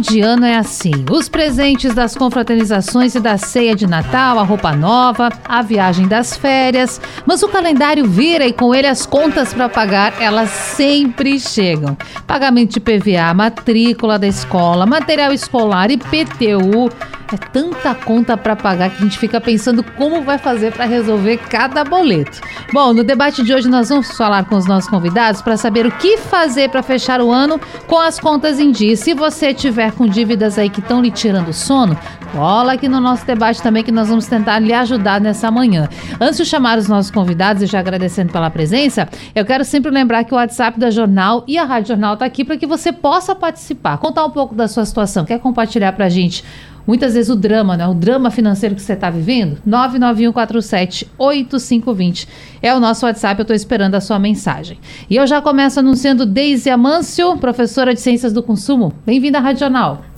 de ano é assim. Os presentes das confraternizações e da ceia de Natal, a roupa nova, a viagem das férias. Mas o calendário vira e com ele as contas para pagar, elas sempre chegam. Pagamento de PVA, matrícula da escola, material escolar, IPTU. É tanta conta para pagar que a gente fica pensando como vai fazer para resolver cada boleto. Bom, no debate de hoje nós vamos falar com os nossos convidados para saber o que fazer para fechar o ano com as contas em dia. Se você tiver com dívidas aí que estão lhe tirando sono, cola aqui no nosso debate também que nós vamos tentar lhe ajudar nessa manhã. Antes de chamar os nossos convidados e já agradecendo pela presença, eu quero sempre lembrar que o WhatsApp da Jornal e a Rádio Jornal está aqui para que você possa participar, contar um pouco da sua situação. Quer compartilhar para a gente muitas vezes o drama, né? O drama financeiro que você está vivendo, 991478520 é o nosso WhatsApp, eu estou esperando a sua mensagem. E eu já começo anunciando Deise Amâncio, professora de Ciências do Consumo. Bem-vinda à Rádio Jornal.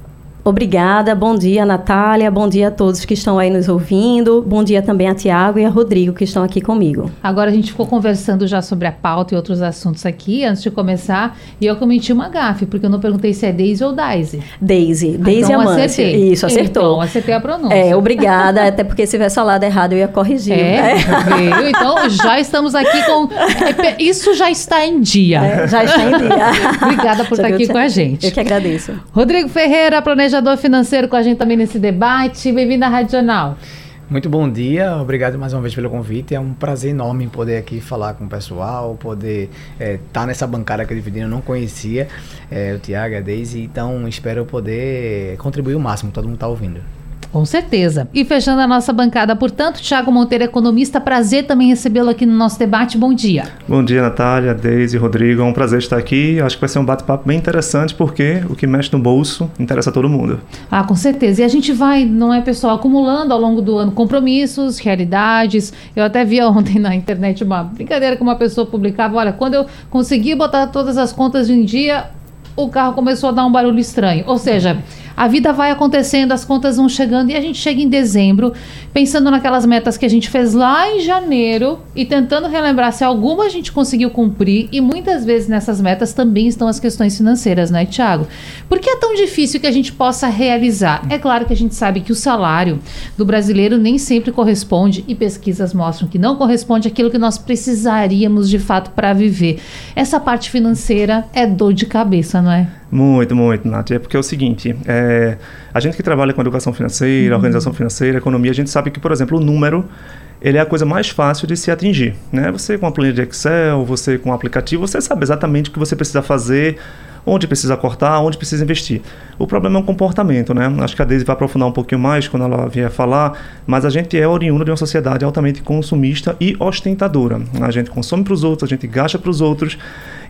Obrigada, bom dia Natália, bom dia a todos que estão aí nos ouvindo, bom dia também a Tiago e a Rodrigo que estão aqui comigo. Agora a gente ficou conversando já sobre a pauta e outros assuntos aqui antes de começar e eu cometi uma gafe, porque eu não perguntei se é Daisy ou Daisy. Daisy, ah, Daisy então Amante. Acertei. Isso, acertou. Então, acertei a pronúncia. É, obrigada, até porque se tivesse falado errado eu ia corrigir. É, né? então já estamos aqui com... Isso já está em dia. É, já está em dia. Obrigada por já estar aqui com a gente. Eu que agradeço. Rodrigo Ferreira, planejador planejador financeiro com a gente também nesse debate. Bem-vindo à Rádio Jornal. Muito bom dia, obrigado mais uma vez pelo convite. É um prazer enorme poder aqui falar com o pessoal, poder estar é, tá nessa bancada que eu dividi, eu não conhecia é, o Tiago, a Deise, então espero poder contribuir o máximo, todo mundo está ouvindo. Com certeza. E fechando a nossa bancada, portanto, Tiago Monteiro, economista, prazer também recebê-lo aqui no nosso debate. Bom dia. Bom dia, Natália, Deise, Rodrigo. É um prazer estar aqui. Acho que vai ser um bate-papo bem interessante, porque o que mexe no bolso interessa a todo mundo. Ah, com certeza. E a gente vai, não é, pessoal, acumulando ao longo do ano compromissos, realidades. Eu até vi ontem na internet uma brincadeira que uma pessoa publicava: olha, quando eu consegui botar todas as contas em dia, o carro começou a dar um barulho estranho. Ou seja, a vida vai acontecendo, as contas vão chegando e a gente chega em dezembro pensando naquelas metas que a gente fez lá em janeiro e tentando relembrar se alguma a gente conseguiu cumprir. E muitas vezes nessas metas também estão as questões financeiras, né, Tiago? Por que é tão difícil que a gente possa realizar? É claro que a gente sabe que o salário do brasileiro nem sempre corresponde e pesquisas mostram que não corresponde àquilo que nós precisaríamos de fato para viver. Essa parte financeira é dor de cabeça, não é? Muito, muito, Nath. É porque é o seguinte, é, a gente que trabalha com educação financeira, uhum. organização financeira, economia, a gente sabe que, por exemplo, o número ele é a coisa mais fácil de se atingir. Né? Você com a planilha de Excel, você com o aplicativo, você sabe exatamente o que você precisa fazer, onde precisa cortar, onde precisa investir. O problema é o comportamento, né? Acho que a Deise vai aprofundar um pouquinho mais quando ela vier falar, mas a gente é oriundo de uma sociedade altamente consumista e ostentadora. A gente consome para os outros, a gente gasta para os outros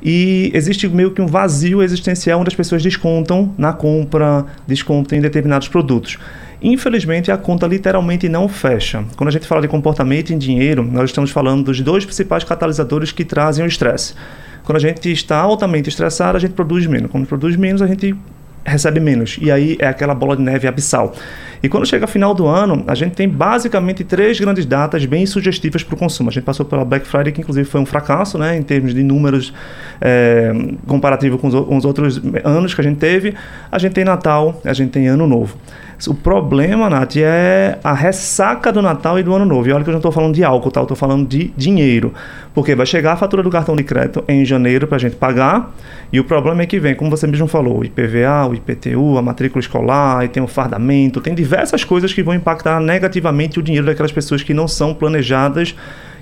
e existe meio que um vazio existencial onde as pessoas descontam na compra, descontam em determinados produtos. Infelizmente, a conta literalmente não fecha. Quando a gente fala de comportamento em dinheiro, nós estamos falando dos dois principais catalisadores que trazem o estresse. Quando a gente está altamente estressado, a gente produz menos. Quando produz menos, a gente recebe menos. E aí é aquela bola de neve abissal. E quando chega final do ano, a gente tem basicamente três grandes datas bem sugestivas para o consumo. A gente passou pela Black Friday, que inclusive foi um fracasso, né, em termos de números é, comparativo com os, com os outros anos que a gente teve. A gente tem Natal, a gente tem Ano Novo. O problema, Nath, é a ressaca do Natal e do Ano Novo. E olha que eu não estou falando de álcool, tá? Eu estou falando de dinheiro. Porque vai chegar a fatura do cartão de crédito em janeiro para a gente pagar. E o problema é que vem, como você mesmo falou, o IPVA, o IPTU, a matrícula escolar, e tem o fardamento, tem diversas coisas que vão impactar negativamente o dinheiro daquelas pessoas que não são planejadas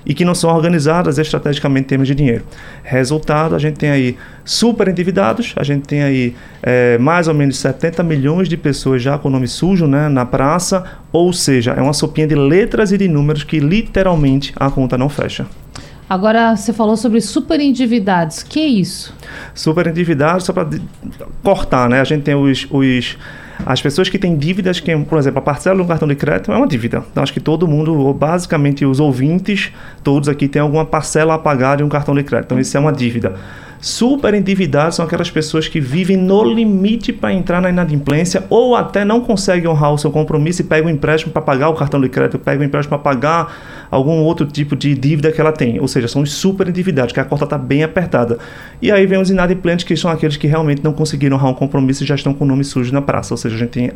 e que não são organizadas estrategicamente em termos de dinheiro. Resultado, a gente tem aí super endividados, a gente tem aí é, mais ou menos 70 milhões de pessoas já com o nome sujo né, na praça, ou seja, é uma sopinha de letras e de números que literalmente a conta não fecha. Agora, você falou sobre super endividados. Que é isso? Super endividados, só para cortar, né? A gente tem os, os as pessoas que têm dívidas, que, por exemplo, a parcela de um cartão de crédito é uma dívida. Então, acho que todo mundo, ou basicamente os ouvintes, todos aqui têm alguma parcela a pagar de um cartão de crédito. Então, isso é uma dívida. Super endividados são aquelas pessoas que vivem no limite para entrar na inadimplência ou até não conseguem honrar o seu compromisso e pegam um empréstimo para pagar o cartão de crédito, pegam um empréstimo para pagar algum outro tipo de dívida que ela tem. Ou seja, são os super endividados, que a conta está bem apertada. E aí vem os inadimplentes, que são aqueles que realmente não conseguiram honrar um compromisso e já estão com o nome sujo na praça. Ou seja, a gente tem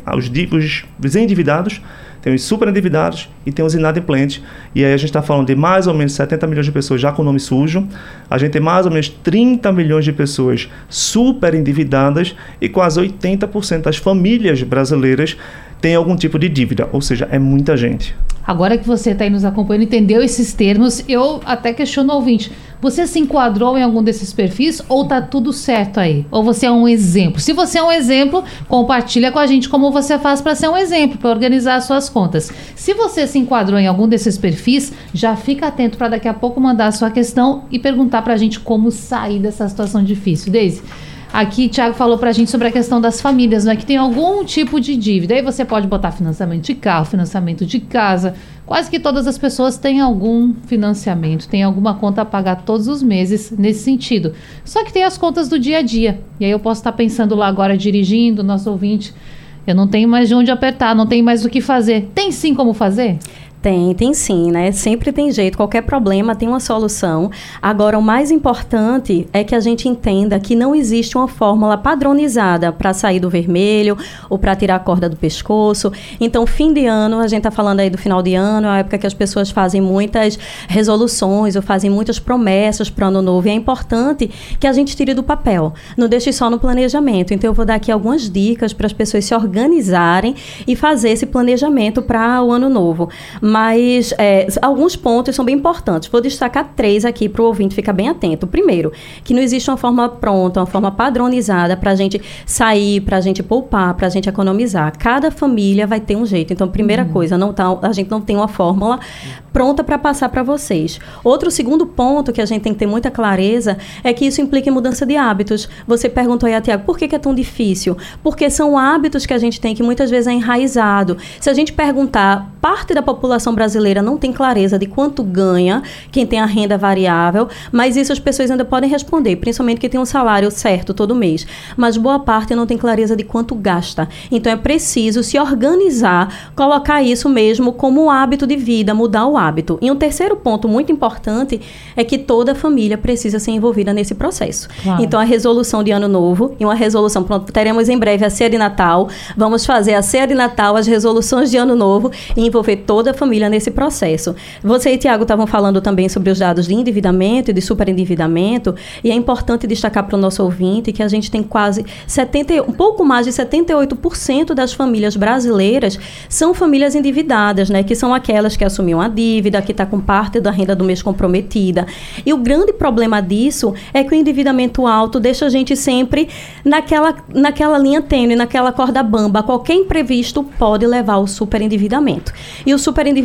os, os endividados tem os super endividados e tem os inadimplentes. E aí a gente está falando de mais ou menos 70 milhões de pessoas já com nome sujo, a gente tem mais ou menos 30 milhões de pessoas super endividadas e quase 80% das famílias brasileiras têm algum tipo de dívida, ou seja, é muita gente. Agora que você está aí nos acompanhando, entendeu esses termos, eu até questiono o ouvinte. Você se enquadrou em algum desses perfis ou tá tudo certo aí? Ou você é um exemplo? Se você é um exemplo, compartilha com a gente como você faz para ser um exemplo, para organizar as suas contas. Se você se enquadrou em algum desses perfis, já fica atento para daqui a pouco mandar a sua questão e perguntar para a gente como sair dessa situação difícil. Deise, Aqui, Tiago falou para a gente sobre a questão das famílias, né? Que tem algum tipo de dívida. Aí você pode botar financiamento de carro, financiamento de casa, Quase que todas as pessoas têm algum financiamento, têm alguma conta a pagar todos os meses nesse sentido. Só que tem as contas do dia a dia. E aí eu posso estar pensando lá agora dirigindo, nosso ouvinte, eu não tenho mais de onde apertar, não tenho mais o que fazer. Tem sim como fazer? Tem, tem sim, né? Sempre tem jeito, qualquer problema tem uma solução. Agora, o mais importante é que a gente entenda que não existe uma fórmula padronizada para sair do vermelho ou para tirar a corda do pescoço. Então, fim de ano, a gente está falando aí do final de ano, é a época que as pessoas fazem muitas resoluções ou fazem muitas promessas para o ano novo. E é importante que a gente tire do papel, não deixe só no planejamento. Então, eu vou dar aqui algumas dicas para as pessoas se organizarem e fazer esse planejamento para o ano novo mas é, alguns pontos são bem importantes. Vou destacar três aqui para o ouvinte ficar bem atento. Primeiro, que não existe uma forma pronta, uma forma padronizada para a gente sair, para a gente poupar, para a gente economizar. Cada família vai ter um jeito. Então, primeira uhum. coisa, não tá, a gente não tem uma fórmula pronta para passar para vocês. Outro segundo ponto que a gente tem que ter muita clareza é que isso implica em mudança de hábitos. Você perguntou aí a Tiago, por que, que é tão difícil? Porque são hábitos que a gente tem que muitas vezes é enraizado. Se a gente perguntar, parte da população brasileira não tem clareza de quanto ganha quem tem a renda variável, mas isso as pessoas ainda podem responder, principalmente que tem um salário certo todo mês. Mas boa parte não tem clareza de quanto gasta. Então é preciso se organizar, colocar isso mesmo como hábito de vida, mudar o hábito. E um terceiro ponto muito importante é que toda família precisa ser envolvida nesse processo. Claro. Então, a resolução de ano novo e uma resolução, pronto, teremos em breve a ceia de Natal, vamos fazer a ceia de Natal, as resoluções de ano novo e envolver toda a família nesse processo. Você e Tiago estavam falando também sobre os dados de endividamento e de superendividamento, e é importante destacar para o nosso ouvinte que a gente tem quase 70, um pouco mais de 78% das famílias brasileiras são famílias endividadas, né, que são aquelas que assumiam a dívida, que está com parte da renda do mês comprometida. E o grande problema disso é que o endividamento alto deixa a gente sempre naquela, naquela linha tênue, naquela corda bamba. Qualquer imprevisto pode levar ao superendividamento. E o superendividamento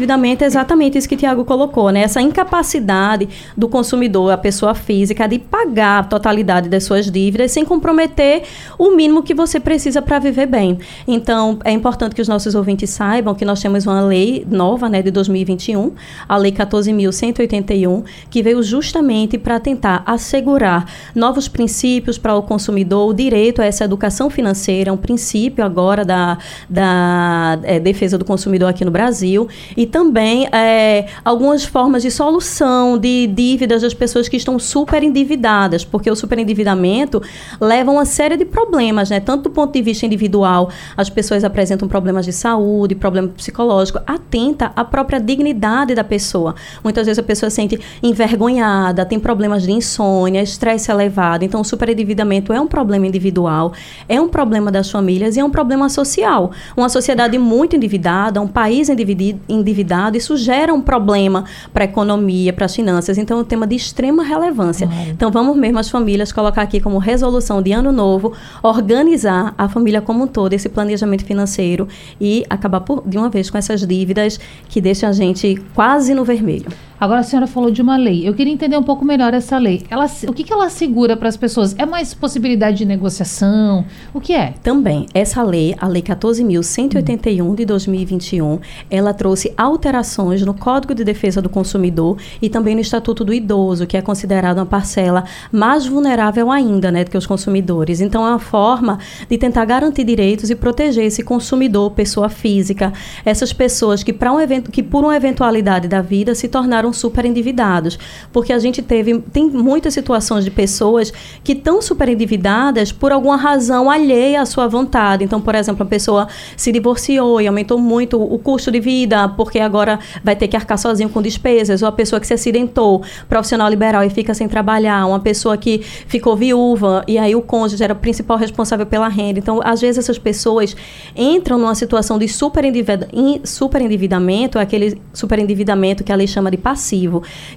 é exatamente isso que o Tiago colocou, né? Essa incapacidade do consumidor, a pessoa física, de pagar a totalidade das suas dívidas sem comprometer o mínimo que você precisa para viver bem. Então, é importante que os nossos ouvintes saibam que nós temos uma lei nova, né, de 2021, a Lei 14.181, que veio justamente para tentar assegurar novos princípios para o consumidor, o direito a essa educação financeira, um princípio agora da, da é, defesa do consumidor aqui no Brasil, e também é, algumas formas de solução de dívidas das pessoas que estão super endividadas, porque o superendividamento leva a uma série de problemas, né? tanto do ponto de vista individual, as pessoas apresentam problemas de saúde, problema psicológico, atenta à própria dignidade da pessoa. Muitas vezes a pessoa se sente envergonhada, tem problemas de insônia, estresse elevado. Então, o superendividamento é um problema individual, é um problema das famílias e é um problema social. Uma sociedade muito endividada, um país endividado, isso gera um problema para a economia, para as finanças. Então, é um tema de extrema relevância. Claro. Então, vamos mesmo as famílias colocar aqui como resolução de ano novo, organizar a família como um todo, esse planejamento financeiro e acabar por, de uma vez com essas dívidas que deixam a gente quase no vermelho. Agora a senhora falou de uma lei. Eu queria entender um pouco melhor essa lei. Ela, o que, que ela assegura para as pessoas? É mais possibilidade de negociação? O que é? Também. Essa lei, a Lei 14.181 de 2021, ela trouxe alterações no Código de Defesa do Consumidor e também no Estatuto do Idoso, que é considerado uma parcela mais vulnerável ainda né, do que os consumidores. Então, é uma forma de tentar garantir direitos e proteger esse consumidor, pessoa física, essas pessoas que, para um evento, que por uma eventualidade da vida se tornaram super endividados. Porque a gente teve, tem muitas situações de pessoas que estão super endividadas por alguma razão alheia à sua vontade. Então, por exemplo, a pessoa se divorciou e aumentou muito o custo de vida, porque agora vai ter que arcar sozinho com despesas, ou a pessoa que se acidentou, profissional liberal e fica sem trabalhar, uma pessoa que ficou viúva e aí o cônjuge era o principal responsável pela renda. Então, às vezes essas pessoas entram numa situação de super, endividamento, aquele super endividamento que a lei chama de passivo,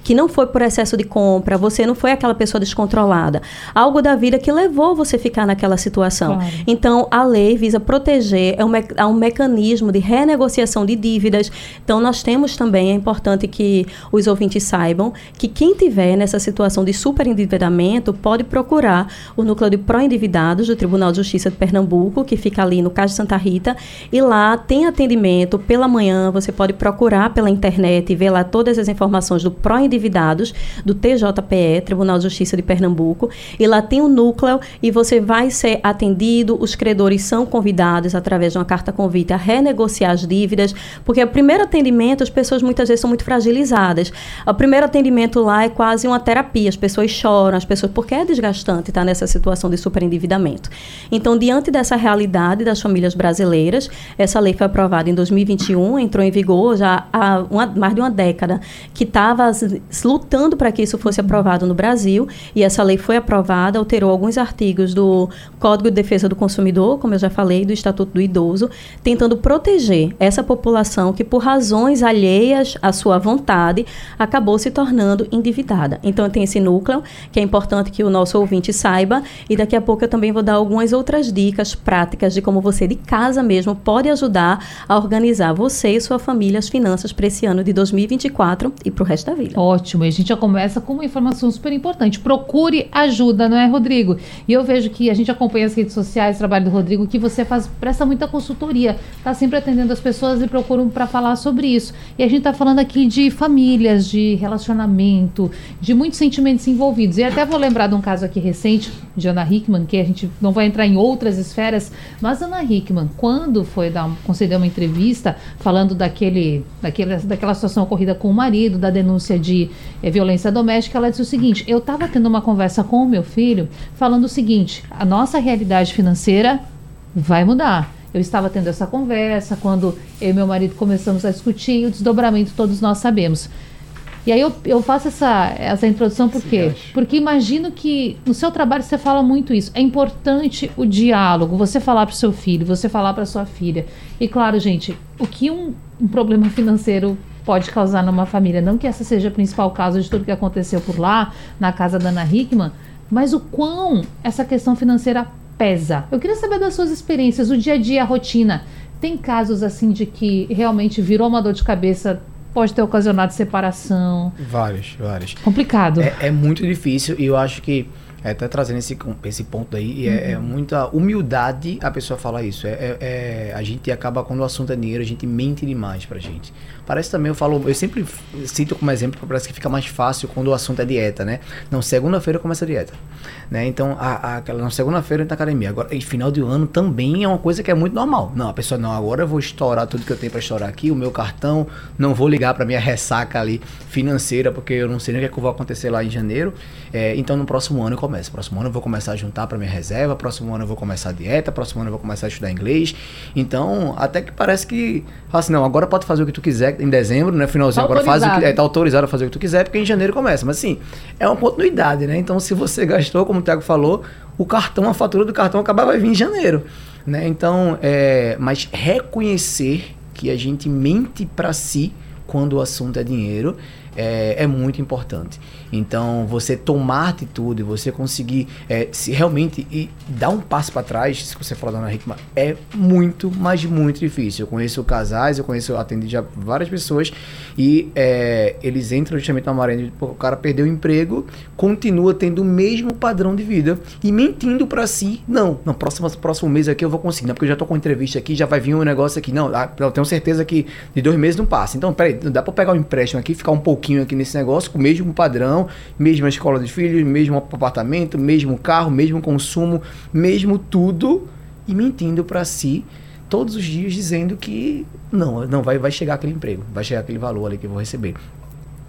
que não foi por excesso de compra, você não foi aquela pessoa descontrolada. Algo da vida que levou você a ficar naquela situação. Claro. Então, a lei visa proteger, é um, é um mecanismo de renegociação de dívidas. Então, nós temos também, é importante que os ouvintes saibam, que quem tiver nessa situação de superendividamento pode procurar o núcleo de pró-endividados do Tribunal de Justiça de Pernambuco, que fica ali no Cais de Santa Rita, e lá tem atendimento pela manhã, você pode procurar pela internet e ver lá todas as informações do pró-endividados do TJPE, Tribunal de Justiça de Pernambuco, e lá tem o um núcleo e você vai ser atendido, os credores são convidados através de uma carta convite a renegociar as dívidas, porque o primeiro atendimento as pessoas muitas vezes são muito fragilizadas. O primeiro atendimento lá é quase uma terapia, as pessoas choram, as pessoas porque é desgastante estar nessa situação de superendividamento. Então, diante dessa realidade das famílias brasileiras, essa lei foi aprovada em 2021, entrou em vigor já há uma, mais de uma década, que estava lutando para que isso fosse aprovado no Brasil, e essa lei foi aprovada, alterou alguns artigos do Código de Defesa do Consumidor, como eu já falei, do Estatuto do Idoso, tentando proteger essa população que, por razões alheias à sua vontade, acabou se tornando endividada. Então, tem esse núcleo, que é importante que o nosso ouvinte saiba, e daqui a pouco eu também vou dar algumas outras dicas práticas de como você, de casa mesmo, pode ajudar a organizar você e sua família as finanças para esse ano de 2024 e para o resto da vida. Ótimo, e a gente já começa com uma informação super importante. Procure ajuda, não é, Rodrigo? E eu vejo que a gente acompanha as redes sociais, o trabalho do Rodrigo, que você faz, presta muita consultoria, está sempre atendendo as pessoas e procuram para falar sobre isso. E a gente está falando aqui de famílias, de relacionamento, de muitos sentimentos envolvidos. E até vou lembrar de um caso aqui recente de Ana Hickman, que a gente não vai entrar em outras esferas, mas Ana Hickman, quando foi dar, conceder uma entrevista falando daquele, daquele, daquela situação ocorrida com o marido, da denúncia de é, violência doméstica, ela disse o seguinte: eu estava tendo uma conversa com o meu filho falando o seguinte, a nossa realidade financeira vai mudar. Eu estava tendo essa conversa quando eu e meu marido começamos a discutir e o desdobramento todos nós sabemos. E aí eu, eu faço essa, essa introdução por quê? Porque imagino que no seu trabalho você fala muito isso. É importante o diálogo, você falar para o seu filho, você falar para sua filha. E claro, gente, o que um, um problema financeiro pode causar numa família, não que essa seja a principal causa de tudo que aconteceu por lá, na casa da Ana Hickman, mas o quão essa questão financeira pesa. Eu queria saber das suas experiências, o dia a dia, a rotina. Tem casos assim de que realmente virou uma dor de cabeça pode ter ocasionado separação. Vários, vários. Complicado. É, é muito difícil e eu acho que é, tá trazendo esse, esse ponto aí, e uhum. é, é, uhum. muita humildade a pessoa falar isso. É, é, é, a gente acaba, quando o assunto é dinheiro, a gente mente demais pra gente. Parece também, eu falo, eu sempre cito como exemplo, parece que fica mais fácil quando o assunto é dieta, né? Não, segunda-feira começa a dieta. Né? Então, a, a, na segunda-feira entra na academia. Agora, em final de ano também é uma coisa que é muito normal. Não, a pessoa, não, agora eu vou estourar tudo que eu tenho para estourar aqui, o meu cartão, não vou ligar para minha ressaca ali financeira, porque eu não sei nem o que, é que vai acontecer lá em janeiro. É, então, no próximo ano eu começo. Próximo ano eu vou começar a juntar para minha reserva, próximo ano eu vou começar a dieta, próximo ano eu vou começar a estudar inglês. Então, até que parece que, fala assim, não, agora pode fazer o que tu quiser em dezembro, né? Finalzinho, tá agora faz o que. É, tá autorizado a fazer o que tu quiser, porque em janeiro começa. Mas assim, é uma continuidade, né? Então, se você gastou, como o Thiago falou, o cartão, a fatura do cartão acabar vai vir em janeiro. Né? Então, é, mas reconhecer que a gente mente para si quando o assunto é dinheiro é, é muito importante. Então, você tomar atitude, você conseguir é, se realmente e dar um passo para trás, se você falar da Ana Hickman, é muito, mas muito difícil. Eu conheço casais, eu conheço, eu atendi já várias pessoas e é, eles entram justamente na maré o cara perdeu o emprego, continua tendo o mesmo padrão de vida e mentindo para si, não, no próximo, próximo mês aqui eu vou conseguir, não, porque eu já tô com entrevista aqui, já vai vir um negócio aqui, não, ah, eu tenho certeza que de dois meses não passa. Então, peraí, dá para pegar um empréstimo aqui, ficar um pouquinho aqui nesse negócio com o mesmo padrão, mesma escola de filhos, mesmo apartamento, mesmo carro, mesmo consumo, mesmo tudo e mentindo para si todos os dias dizendo que não, não vai, vai chegar aquele emprego, vai chegar aquele valor ali que eu vou receber.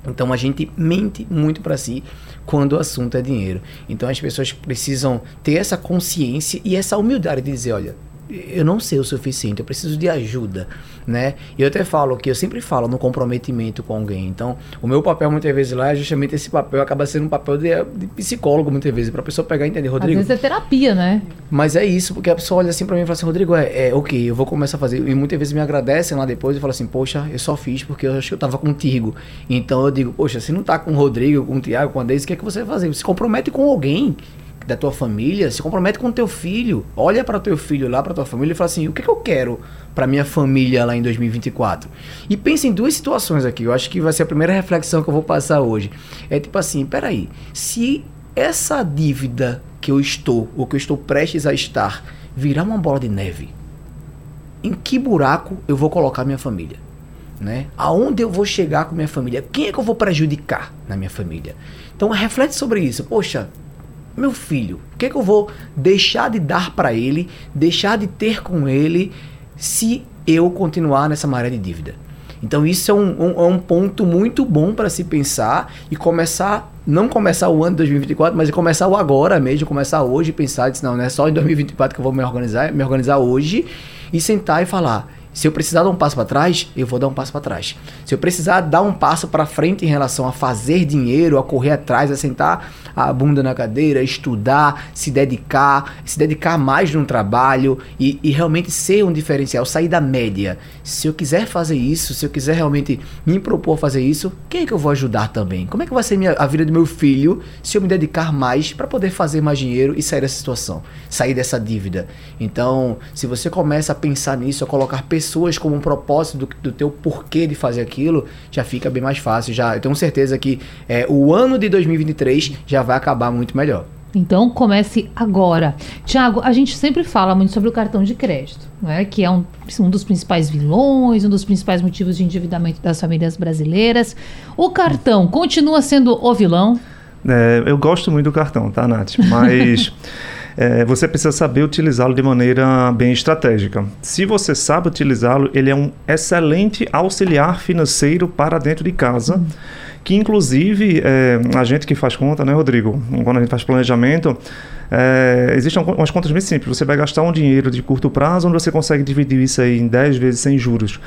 Então a gente mente muito para si quando o assunto é dinheiro. Então as pessoas precisam ter essa consciência e essa humildade de dizer, olha, eu não sei o suficiente, eu preciso de ajuda, né? E eu até falo que eu sempre falo no comprometimento com alguém. Então, o meu papel muitas vezes lá é justamente esse papel, acaba sendo um papel de, de psicólogo muitas vezes, para a pessoa pegar e entender, Rodrigo. Às vezes é terapia, né? Mas é isso, porque a pessoa olha assim para mim e fala assim, Rodrigo, é, é ok, eu vou começar a fazer. E muitas vezes me agradecem lá depois e falam assim, poxa, eu só fiz porque eu acho que eu tava contigo. Então eu digo, poxa, se não tá com o Rodrigo, com o Tiago, com a Deise, o que é que você vai fazer? Você se compromete com alguém da tua família, se compromete com teu filho. Olha para teu filho lá, para tua família e fala assim: o que, que eu quero para minha família lá em 2024? E pense em duas situações aqui. Eu acho que vai ser a primeira reflexão que eu vou passar hoje. É tipo assim: peraí, se essa dívida que eu estou, ou que eu estou prestes a estar, virar uma bola de neve, em que buraco eu vou colocar minha família? Né? Aonde eu vou chegar com minha família? Quem é que eu vou prejudicar na minha família? Então reflete sobre isso. Poxa, meu filho, o que, é que eu vou deixar de dar para ele, deixar de ter com ele, se eu continuar nessa maré de dívida? Então isso é um, um, é um ponto muito bom para se pensar e começar, não começar o ano de 2024, mas começar o agora mesmo, começar hoje e pensar, disse, não, não é só em 2024 que eu vou me organizar, me organizar hoje e sentar e falar, se eu precisar dar um passo para trás, eu vou dar um passo para trás. Se eu precisar dar um passo para frente em relação a fazer dinheiro, a correr atrás, a sentar a bunda na cadeira, estudar, se dedicar, se dedicar mais no trabalho e, e realmente ser um diferencial, sair da média. Se eu quiser fazer isso, se eu quiser realmente me propor fazer isso, quem é que eu vou ajudar também? Como é que vai ser minha, a vida do meu filho se eu me dedicar mais para poder fazer mais dinheiro e sair dessa situação, sair dessa dívida? Então, se você começa a pensar nisso, a colocar pessoas como um propósito do, do teu porquê de fazer aquilo, já fica bem mais fácil. Já, eu tenho certeza que é, o ano de 2023 já vai acabar muito melhor. Então comece agora. Tiago, a gente sempre fala muito sobre o cartão de crédito, né? que é um, um dos principais vilões, um dos principais motivos de endividamento das famílias brasileiras. O cartão continua sendo o vilão? É, eu gosto muito do cartão, tá, Nath? Mas é, você precisa saber utilizá-lo de maneira bem estratégica. Se você sabe utilizá-lo, ele é um excelente auxiliar financeiro para dentro de casa. Que inclusive é, a gente que faz conta, né, Rodrigo? Quando a gente faz planejamento, é, existem umas contas bem simples. Você vai gastar um dinheiro de curto prazo, onde você consegue dividir isso aí em 10 vezes sem juros.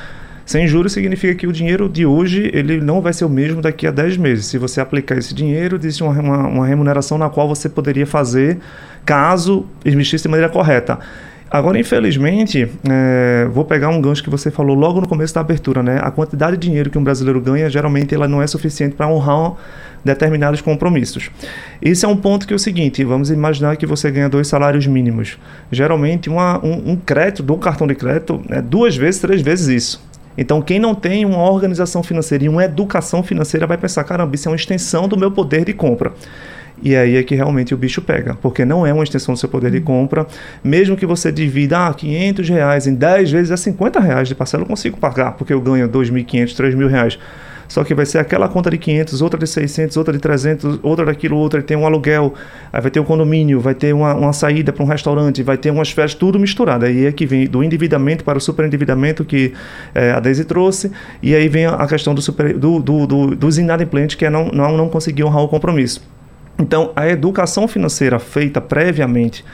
Sem juros significa que o dinheiro de hoje ele não vai ser o mesmo daqui a 10 meses. Se você aplicar esse dinheiro, existe uma, uma, uma remuneração na qual você poderia fazer caso existisse de maneira correta. Agora, infelizmente, é, vou pegar um gancho que você falou logo no começo da abertura, né? A quantidade de dinheiro que um brasileiro ganha, geralmente, ela não é suficiente para honrar determinados compromissos. Esse é um ponto que é o seguinte: vamos imaginar que você ganha dois salários mínimos. Geralmente, uma, um, um crédito do cartão de crédito é duas vezes, três vezes isso. Então, quem não tem uma organização financeira e uma educação financeira vai pensar: caramba, isso é uma extensão do meu poder de compra. E aí é que realmente o bicho pega, porque não é uma extensão do seu poder de compra. Mesmo que você divida ah, 500 reais em 10 vezes, é 50 reais de parcela, eu consigo pagar, porque eu ganho 2.500, 3.000 reais. Só que vai ser aquela conta de 500, outra de 600, outra de 300, outra daquilo, outra. Tem um aluguel, aí vai ter um condomínio, vai ter uma, uma saída para um restaurante, vai ter umas férias, tudo misturado. Aí é que vem do endividamento para o superendividamento que é, a Daisy trouxe. E aí vem a questão do super, do, do, do, dos inadimplentes, que é não, não, não conseguir honrar o compromisso. Então, a educação financeira feita previamente,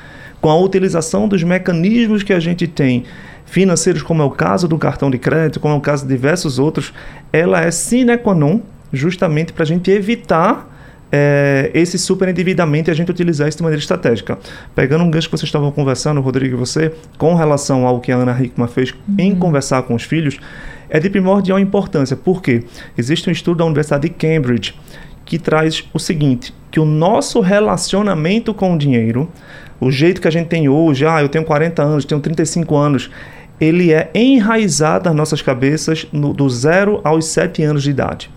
com a utilização dos mecanismos que a gente tem financeiros, como é o caso do cartão de crédito, como é o caso de diversos outros, ela é sine qua non justamente para a gente evitar é, esse superendividamento e a gente utilizar isso de maneira estratégica. Pegando um gancho que vocês estavam conversando, Rodrigo e você, com relação ao que a Ana Hickman fez uhum. em conversar com os filhos, é de primordial importância. Por quê? Existe um estudo da Universidade de Cambridge que traz o seguinte, que o nosso relacionamento com o dinheiro, o jeito que a gente tem hoje, ah, eu tenho 40 anos, tenho 35 anos, ele é enraizado nas nossas cabeças no, do zero aos 7 anos de idade.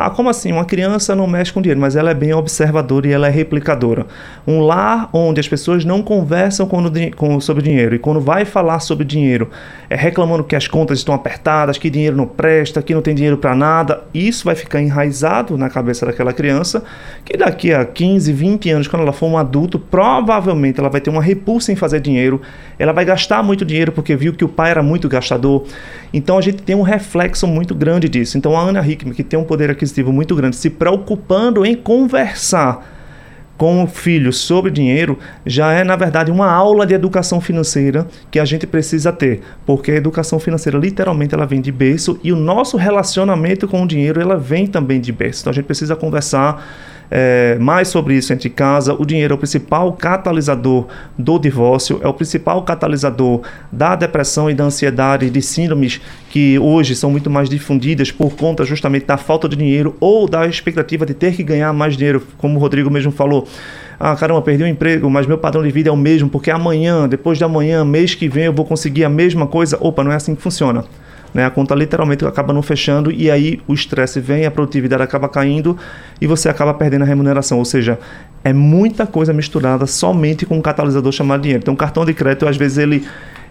Ah, como assim? Uma criança não mexe com dinheiro, mas ela é bem observadora e ela é replicadora. Um lar onde as pessoas não conversam quando, com, sobre dinheiro e quando vai falar sobre dinheiro, é reclamando que as contas estão apertadas, que dinheiro não presta, que não tem dinheiro para nada, isso vai ficar enraizado na cabeça daquela criança, que daqui a 15, 20 anos, quando ela for um adulto, provavelmente ela vai ter uma repulsa em fazer dinheiro, ela vai gastar muito dinheiro porque viu que o pai era muito gastador. Então a gente tem um reflexo muito grande disso. Então a Ana Hickman, que tem um poder aqui aquisitivo muito grande, se preocupando em conversar com o filho sobre dinheiro, já é, na verdade, uma aula de educação financeira que a gente precisa ter. Porque a educação financeira, literalmente, ela vem de berço e o nosso relacionamento com o dinheiro, ela vem também de berço. Então, a gente precisa conversar é, mais sobre isso entre casa. O dinheiro é o principal catalisador do divórcio, é o principal catalisador da depressão e da ansiedade, de síndromes que hoje são muito mais difundidas por conta justamente da falta de dinheiro ou da expectativa de ter que ganhar mais dinheiro, como o Rodrigo mesmo falou. Ah, caramba, perdi o emprego, mas meu padrão de vida é o mesmo, porque amanhã, depois de amanhã, mês que vem eu vou conseguir a mesma coisa. Opa, não é assim que funciona. Né? A conta literalmente acaba não fechando e aí o estresse vem, a produtividade acaba caindo e você acaba perdendo a remuneração. Ou seja, é muita coisa misturada somente com um catalisador chamado dinheiro. Então, o cartão de crédito, às vezes, ele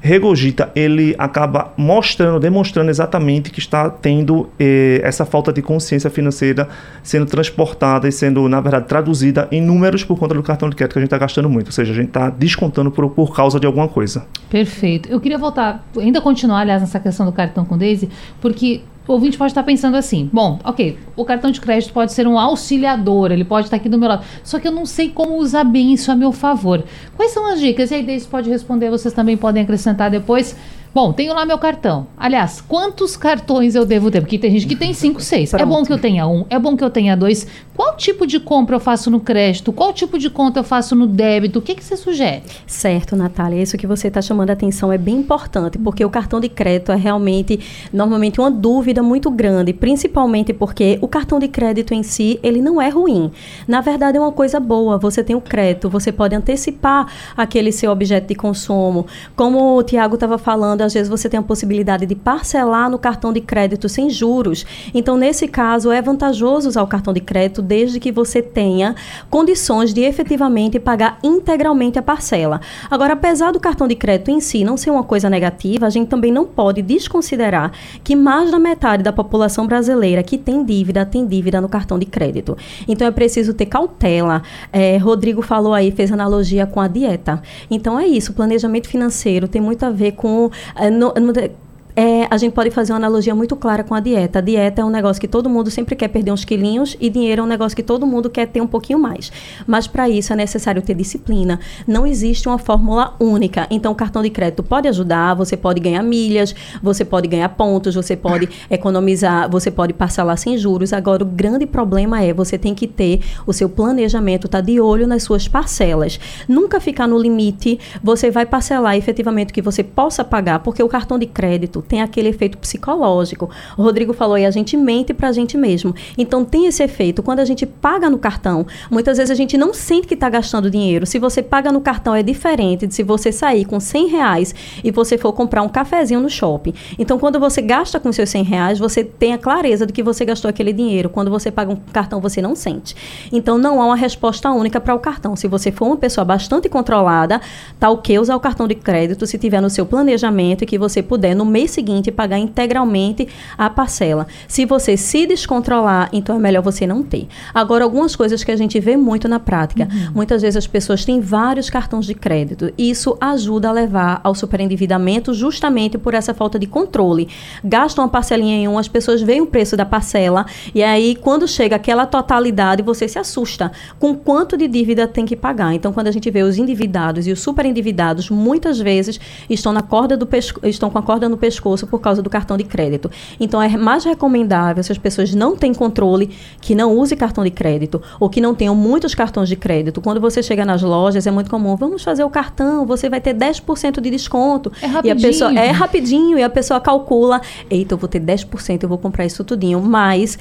regurgita, ele acaba mostrando, demonstrando exatamente que está tendo eh, essa falta de consciência financeira sendo transportada e sendo, na verdade, traduzida em números por conta do cartão de crédito que a gente está gastando muito. Ou seja, a gente está descontando por, por causa de alguma coisa. Perfeito. Eu queria voltar, ainda continuar, aliás, nessa questão do cartão com Daisy, porque o ouvinte pode estar pensando assim: bom, ok, o cartão de crédito pode ser um auxiliador, ele pode estar aqui do meu lado, só que eu não sei como usar bem isso a meu favor. Quais são as dicas? E aí, Deise pode responder, vocês também podem acrescentar depois. Bom, tenho lá meu cartão. Aliás, quantos cartões eu devo ter? Porque tem gente que tem cinco, seis. É bom que eu tenha um, é bom que eu tenha dois. Qual tipo de compra eu faço no crédito? Qual tipo de conta eu faço no débito? O que, que você sugere? Certo, Natália. Isso que você está chamando a atenção é bem importante, porque o cartão de crédito é realmente, normalmente, uma dúvida muito grande, principalmente porque o cartão de crédito em si, ele não é ruim. Na verdade, é uma coisa boa. Você tem o crédito, você pode antecipar aquele seu objeto de consumo. Como o Tiago estava falando, vezes você tem a possibilidade de parcelar no cartão de crédito sem juros. Então, nesse caso, é vantajoso usar o cartão de crédito desde que você tenha condições de efetivamente pagar integralmente a parcela. Agora, apesar do cartão de crédito em si não ser uma coisa negativa, a gente também não pode desconsiderar que mais da metade da população brasileira que tem dívida tem dívida no cartão de crédito. Então, é preciso ter cautela. É, Rodrigo falou aí, fez analogia com a dieta. Então, é isso. O planejamento financeiro tem muito a ver com é, no, no, é, a gente pode fazer uma analogia muito clara com a dieta. A dieta é um negócio que todo mundo sempre quer perder uns quilinhos e dinheiro é um negócio que todo mundo quer ter um pouquinho mais. Mas para isso é necessário ter disciplina. Não existe uma fórmula única. Então, o cartão de crédito pode ajudar, você pode ganhar milhas, você pode ganhar pontos, você pode economizar, você pode parcelar sem juros. Agora, o grande problema é você tem que ter o seu planejamento, tá de olho nas suas parcelas. Nunca ficar no limite, você vai parcelar efetivamente o que você possa pagar, porque o cartão de crédito tem aquele efeito psicológico. O Rodrigo falou aí, a gente mente para a gente mesmo. Então tem esse efeito. Quando a gente paga no cartão, muitas vezes a gente não sente que está gastando dinheiro. Se você paga no cartão é diferente de se você sair com 100 reais e você for comprar um cafezinho no shopping. Então quando você gasta com seus 100 reais, você tem a clareza de que você gastou aquele dinheiro. Quando você paga um cartão, você não sente. Então não há uma resposta única para o cartão. Se você for uma pessoa bastante controlada, tá o que usar o cartão de crédito se tiver no seu planejamento e que você puder no mês seguinte pagar integralmente a parcela. Se você se descontrolar, então é melhor você não ter. Agora, algumas coisas que a gente vê muito na prática. Uhum. Muitas vezes as pessoas têm vários cartões de crédito. Isso ajuda a levar ao superendividamento justamente por essa falta de controle. Gastam uma parcelinha em um, as pessoas veem o preço da parcela e aí quando chega aquela totalidade, você se assusta com quanto de dívida tem que pagar. Então, quando a gente vê os endividados e os superendividados, muitas vezes estão na corda do estão com a corda no pescoço pescoço por causa do cartão de crédito. Então é mais recomendável se as pessoas não têm controle que não use cartão de crédito ou que não tenham muitos cartões de crédito. Quando você chega nas lojas é muito comum, vamos fazer o cartão, você vai ter 10% de desconto. É rapidinho. E a pessoa é rapidinho e a pessoa calcula, eita, eu vou ter 10%, eu vou comprar isso tudinho, mas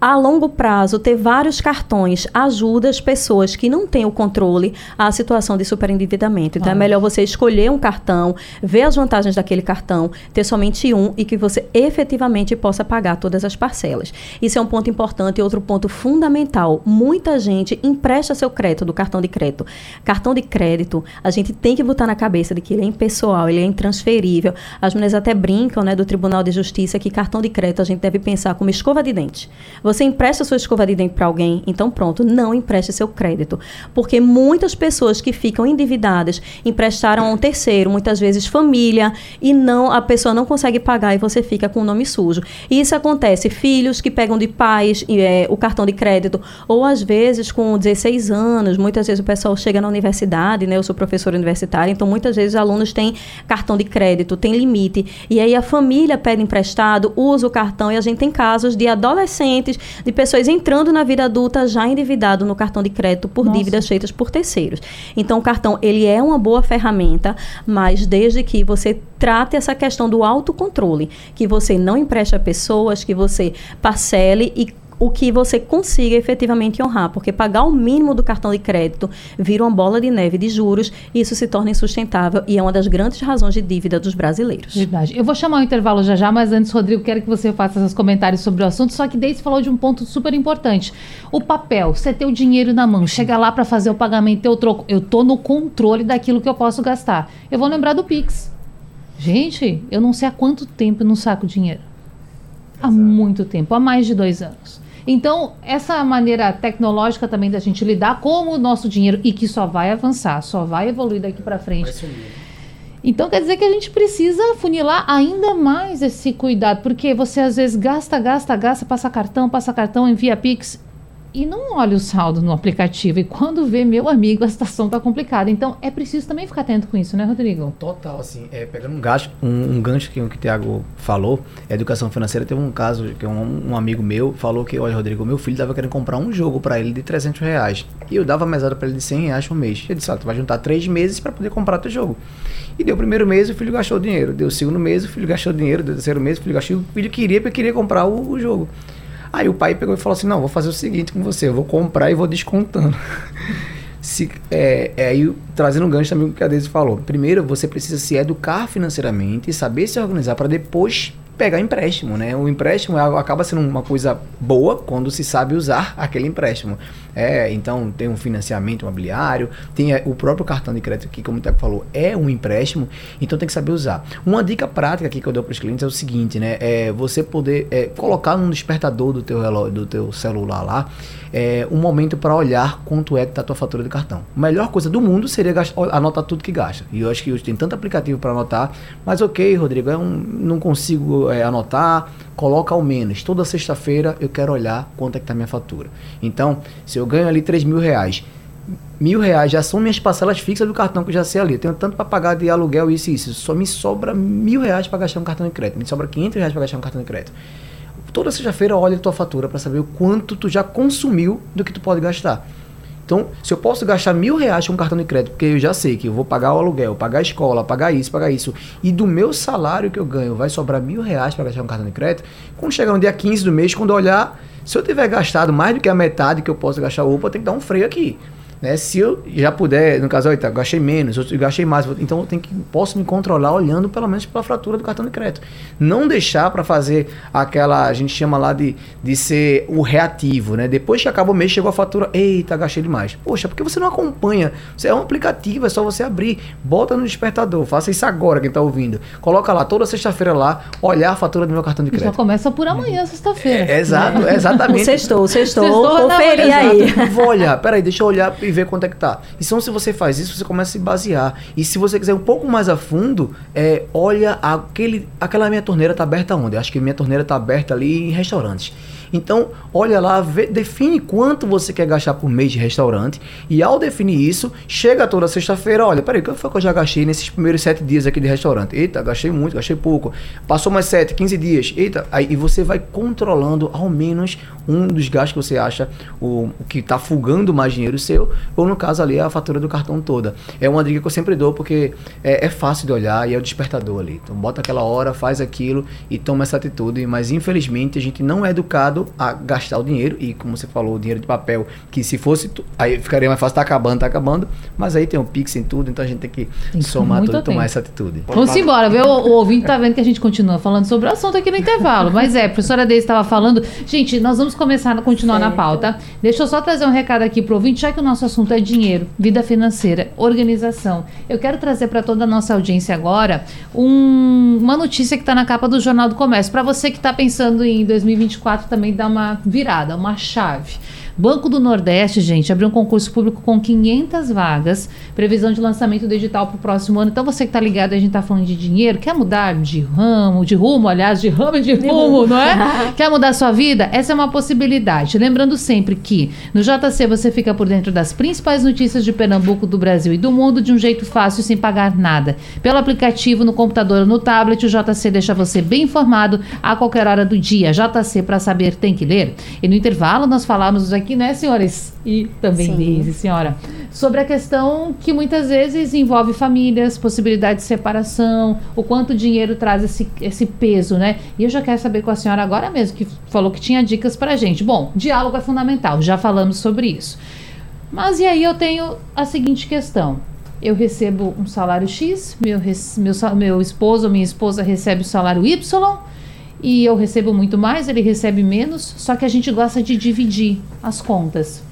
a longo prazo, ter vários cartões ajuda as pessoas que não têm o controle à situação de superendividamento. Então, ah. é melhor você escolher um cartão, ver as vantagens daquele cartão, ter somente um e que você efetivamente possa pagar todas as parcelas. Isso é um ponto importante. E outro ponto fundamental: muita gente empresta seu crédito do cartão de crédito. Cartão de crédito, a gente tem que botar na cabeça de que ele é impessoal, ele é intransferível. As mulheres até brincam né, do Tribunal de Justiça que cartão de crédito a gente deve pensar como escova de dente. Você empresta sua escova de dente para alguém, então pronto, não empreste seu crédito. Porque muitas pessoas que ficam endividadas emprestaram a um terceiro, muitas vezes família, e não a pessoa não consegue pagar e você fica com o nome sujo. E isso acontece, filhos que pegam de pais é, o cartão de crédito, ou às vezes com 16 anos, muitas vezes o pessoal chega na universidade, né? Eu sou professora universitária, então muitas vezes alunos têm cartão de crédito, tem limite, e aí a família pede emprestado, usa o cartão, e a gente tem casos de adolescentes de pessoas entrando na vida adulta já endividado no cartão de crédito por Nossa. dívidas feitas por terceiros. Então, o cartão, ele é uma boa ferramenta, mas desde que você trate essa questão do autocontrole, que você não empreste a pessoas, que você parcele e o que você consiga efetivamente honrar, porque pagar o mínimo do cartão de crédito vira uma bola de neve de juros e isso se torna insustentável e é uma das grandes razões de dívida dos brasileiros. Verdade. Eu vou chamar o intervalo já já, mas antes, Rodrigo, quero que você faça seus comentários sobre o assunto, só que desde falou de um ponto super importante. O papel, você ter o dinheiro na mão, chega lá para fazer o pagamento, eu troco, eu tô no controle daquilo que eu posso gastar. Eu vou lembrar do Pix. Gente, eu não sei há quanto tempo eu não saco dinheiro. Há muito tempo, há mais de dois anos. Então, essa maneira tecnológica também da gente lidar com o nosso dinheiro e que só vai avançar, só vai evoluir daqui para frente. Então quer dizer que a gente precisa funilar ainda mais esse cuidado, porque você às vezes gasta, gasta, gasta, passa cartão, passa cartão, envia Pix e não olha o saldo no aplicativo. E quando vê, meu amigo, a situação está complicada. Então é preciso também ficar atento com isso, né, Rodrigo? Total, assim, é, pegando um gancho, um, um gancho que, o Tiago falou, educação financeira, teve um caso que um, um, amigo meu falou que, olha, Rodrigo, meu filho estava querendo comprar um jogo para ele de 300 reais. E eu dava mesada para ele de 100 reais por mês. Ele disse, ah, tu vai juntar três meses para poder comprar teu jogo. E deu o primeiro mês, o filho gastou dinheiro. Deu o segundo mês, o filho gastou dinheiro. Deu o terceiro mês, o filho gastou. O filho queria, porque queria comprar o, o jogo. Aí o pai pegou e falou assim: não, vou fazer o seguinte com você, eu vou comprar e vou descontando. Se, é, é, aí, trazendo um gancho também o que a Deise falou. Primeiro, você precisa se educar financeiramente e saber se organizar para depois pegar empréstimo, né? O empréstimo é acaba sendo uma coisa boa quando se sabe usar aquele empréstimo. É, então tem um financiamento imobiliário, tem o próprio cartão de crédito que, como o Teco falou, é um empréstimo, então tem que saber usar. Uma dica prática aqui que eu dou para os clientes é o seguinte, né? É você poder é, colocar no despertador do teu relógio, do teu celular lá, é, um momento para olhar quanto é que tá a tua fatura de cartão. A melhor coisa do mundo seria gastar, anotar tudo que gasta. E eu acho que hoje tem tanto aplicativo para anotar, mas ok, Rodrigo, eu não consigo é, anotar, coloca ao menos. Toda sexta-feira eu quero olhar quanto é que tá minha fatura. Então, se eu ganho ali 3 mil reais, mil reais já são minhas parcelas fixas do cartão que eu já sei ali. Eu tenho tanto para pagar de aluguel, isso e isso. Só me sobra mil reais para gastar um cartão de crédito. Me sobra 500 reais para gastar um cartão de crédito toda sexta-feira olha a tua fatura para saber o quanto tu já consumiu do que tu pode gastar. Então, se eu posso gastar mil reais com um cartão de crédito, porque eu já sei que eu vou pagar o aluguel, pagar a escola, pagar isso, pagar isso, e do meu salário que eu ganho vai sobrar mil reais para gastar um cartão de crédito, quando chegar no dia 15 do mês, quando eu olhar, se eu tiver gastado mais do que a metade que eu posso gastar, opa, tem que dar um freio aqui. Né? Se eu já puder, no caso, eu gastei menos, eu gastei mais, então eu tenho que, posso me controlar olhando pelo menos pela fratura do cartão de crédito. Não deixar para fazer aquela, a gente chama lá de, de ser o reativo, né? Depois que acaba o mês, chegou a fatura, eita, gastei demais. Poxa, porque você não acompanha? Você é um aplicativo, é só você abrir, bota no despertador, faça isso agora, quem está ouvindo. Coloca lá, toda sexta-feira lá, olhar a fatura do meu cartão de crédito. Já começa por amanhã, sexta-feira. É, exato, é exatamente. sextou, sextou, conferir aí. Vou olhar, peraí, deixa eu olhar e ver quanto é que tá. Então, se você faz isso, você começa a se basear. E se você quiser um pouco mais a fundo, é, olha aquele, aquela minha torneira tá aberta onde? Acho que minha torneira tá aberta ali em restaurantes. Então, olha lá, vê, define quanto você quer gastar por mês de restaurante e ao definir isso, chega toda sexta-feira, olha, peraí, quanto foi que eu já gastei nesses primeiros sete dias aqui de restaurante? Eita, gastei muito, gastei pouco. Passou mais sete, quinze dias, eita, aí e você vai controlando ao menos um dos gastos que você acha o, o que está fugando mais dinheiro seu, ou no caso ali a fatura do cartão toda. É uma dica que eu sempre dou porque é, é fácil de olhar e é o despertador ali. Então bota aquela hora, faz aquilo e toma essa atitude, mas infelizmente a gente não é educado a gastar o dinheiro e como você falou, o dinheiro de papel, que se fosse aí ficaria mais fácil, tá acabando, tá acabando, mas aí tem o Pix em tudo, então a gente tem que Isso somar tudo e tomar essa atitude. Vamos embora, viu? O, o ouvinte tá vendo que a gente continua falando sobre o assunto aqui no intervalo, mas é, a professora Deise estava falando, gente, nós vamos começar a continuar certo. na pauta. Deixa eu só trazer um recado aqui pro ouvinte, já que o nosso assunto é dinheiro, vida financeira, organização. Eu quero trazer para toda a nossa audiência agora um, uma notícia que está na capa do Jornal do Comércio, para você que está pensando em 2024 também dar uma virada, uma chave. Banco do Nordeste, gente, abriu um concurso público com 500 vagas, previsão de lançamento digital para o próximo ano. Então, você que está ligado, a gente está falando de dinheiro, quer mudar de ramo, de rumo, aliás, de ramo e de rumo, não é? quer mudar sua vida? Essa é uma possibilidade. Lembrando sempre que no JC você fica por dentro das principais notícias de Pernambuco, do Brasil e do mundo de um jeito fácil, sem pagar nada. Pelo aplicativo, no computador ou no tablet, o JC deixa você bem informado a qualquer hora do dia. JC, para saber, tem que ler. E no intervalo, nós falamos aqui aqui, né, senhores? E também Sim. senhora, sobre a questão que muitas vezes envolve famílias, possibilidade de separação, o quanto dinheiro traz esse, esse peso, né? E eu já quero saber com a senhora agora mesmo, que falou que tinha dicas pra gente. Bom, diálogo é fundamental, já falamos sobre isso. Mas e aí eu tenho a seguinte questão. Eu recebo um salário X, meu, meu, meu esposo ou minha esposa recebe o salário Y, e eu recebo muito mais, ele recebe menos, só que a gente gosta de dividir as contas.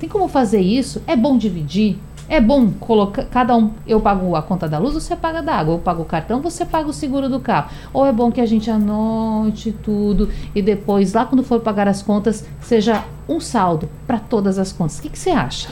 Tem como fazer isso? É bom dividir? É bom colocar cada um, eu pago a conta da luz, você paga da água, eu pago o cartão, você paga o seguro do carro. Ou é bom que a gente anote tudo e depois lá quando for pagar as contas seja um saldo para todas as contas. O que, que você acha?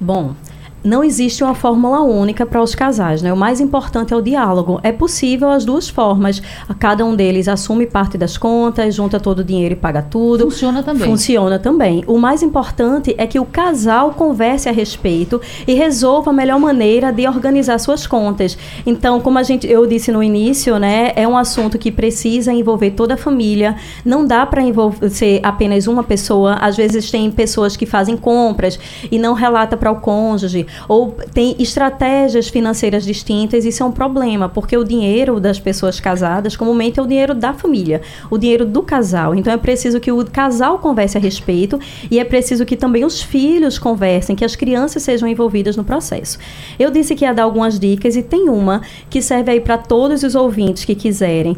Bom, não existe uma fórmula única para os casais, né? O mais importante é o diálogo. É possível as duas formas. Cada um deles assume parte das contas, junta todo o dinheiro e paga tudo. Funciona também. Funciona também. O mais importante é que o casal converse a respeito e resolva a melhor maneira de organizar suas contas. Então, como a gente eu disse no início, né, é um assunto que precisa envolver toda a família. Não dá para ser apenas uma pessoa. Às vezes tem pessoas que fazem compras e não relata para o cônjuge ou tem estratégias financeiras distintas, isso é um problema, porque o dinheiro das pessoas casadas comumente é o dinheiro da família, o dinheiro do casal. Então é preciso que o casal converse a respeito e é preciso que também os filhos conversem, que as crianças sejam envolvidas no processo. Eu disse que ia dar algumas dicas e tem uma que serve aí para todos os ouvintes que quiserem.